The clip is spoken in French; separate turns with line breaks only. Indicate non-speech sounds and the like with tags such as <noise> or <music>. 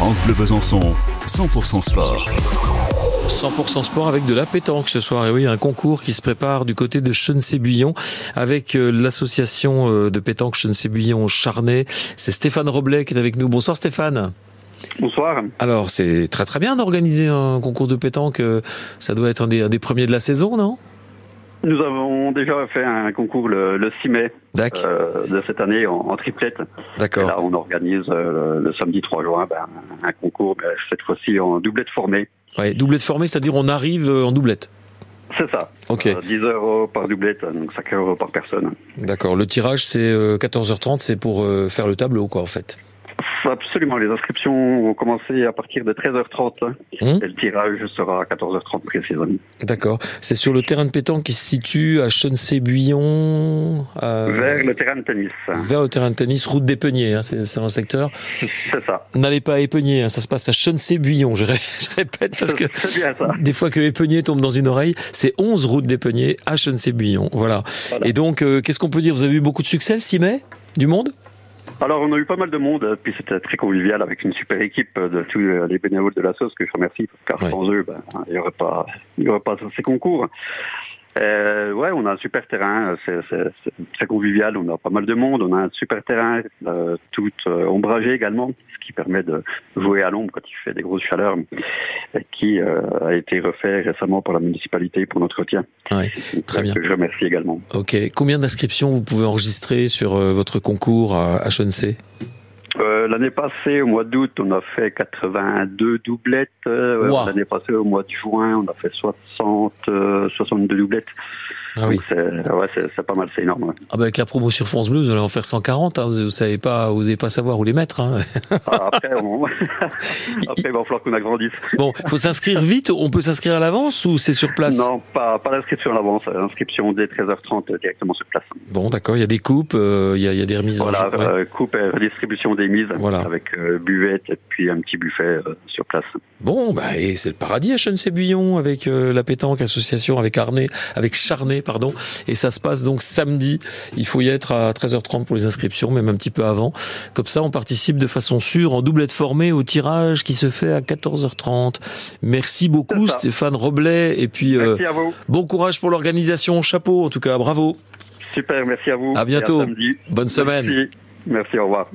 France Bleu Besançon, 100% sport.
100% sport avec de la pétanque ce soir. Et oui, un concours qui se prépare du côté de Chenesay-Buillon avec euh, l'association euh, de pétanque Chenesay-Buillon Charnay. C'est Stéphane Roblet qui est avec nous. Bonsoir Stéphane.
Bonsoir.
Alors c'est très très bien d'organiser un concours de pétanque. Euh, Ça doit être un des, un des premiers de la saison, non?
Nous avons déjà fait un concours le, le 6 mai euh, de cette année en, en triplette. Et
D'accord.
là, on organise euh, le, samedi 3 juin ben, un concours, mais cette fois-ci en doublette formée.
Ouais, doublette formée, c'est-à-dire on arrive euh, en doublette.
C'est ça.
Ok.
Euh, 10 euros par doublette, donc 5 euros par personne.
D'accord. Le tirage c'est euh, 14h30, c'est pour euh, faire le tableau quoi en fait.
Absolument, les inscriptions vont commencer à partir de 13h30 hein,
Hum
et le tirage sera à 14h30 précisément.
D'accord. C'est sur le terrain de pétanque qui se situe à Chenesay-Buillon. euh,
Vers le terrain de tennis.
vers le terrain de tennis, route d'Épenier, hein, c'est dans le secteur.
C'est ça.
N'allez pas à Épenier, hein, ça se passe à Chenesay-Buillon, je, ré- <laughs> je répète parce que
C'est bien ça.
des fois que Épenier tombe dans une oreille, c'est 11 route d'Épenier à Chenesay-Buillon. Voilà.
Voilà.
Et donc, euh, qu'est-ce qu'on peut dire? Vous avez eu beaucoup de succès le 6 mai Du monde?
Alors, on a eu pas mal de monde, euh, puis c'était très convivial avec une super équipe de tous euh, les bénévoles de la sauce que je remercie, car
Ouais.
sans eux, ben, il n'y aurait pas, il y aurait pas ces concours. Euh, ouais, on a un super terrain, c'est très convivial, on a pas mal de monde, on a un super terrain, euh, tout euh, ombragé également, ce qui permet de jouer à l'ombre quand il fait des grosses chaleurs, qui euh, a été refait récemment par la municipalité pour l'entretien.
Ouais, très bien.
Que je remercie également.
Ok. Combien d'inscriptions vous pouvez enregistrer sur euh, votre concours à,
Euh, L'année passée, au mois d'août, on a fait 82 doublettes. Euh,
Wow.
L'année passée, au mois de juin, on a fait 60, euh, 62 doublettes.
Ah oui.
Donc c'est ouais, pas mal, c'est énorme. ouais.
Ah bah avec la promo sur France Bleu, vous allez en faire 140. Hein, vous, vous savez pas, vous n'allez pas savoir où les mettre. Hein.
Ah, après, on... <laughs> <laughs> après, il va falloir qu'on agrandisse.
Bon, faut s'inscrire vite. On peut s'inscrire à l'avance ou c'est sur place?
Non, pas, pas d'inscription à l'avance. euh, Inscription dès 13h30 euh, directement sur place.
Bon, d'accord. Il y a des coupes, euh, il y, a, il y a des remises
Voilà,
en jeu. ouais.
euh, coupe et redistribution des mises
Voilà.
avec euh, buvette et puis un petit buffet euh, sur place.
Bon, bah, et c'est le paradis à Chenesay-Buillon avec euh, la pétanque association avec Arnay, avec Charnay, pardon. Et ça se passe donc samedi. Il faut y être à 13h30 pour les inscriptions, même un petit peu avant. Comme ça, on participe de façon sûre en doublette formée au tirage qui se fait à 14h30. Merci beaucoup. Stéphane Roblet. Et puis, euh,
Merci à vous.
bon courage pour l'organisation. Chapeau, en tout cas. Bravo.
Super, merci à vous.
À bientôt. Bonne semaine.
Merci. Merci, au revoir.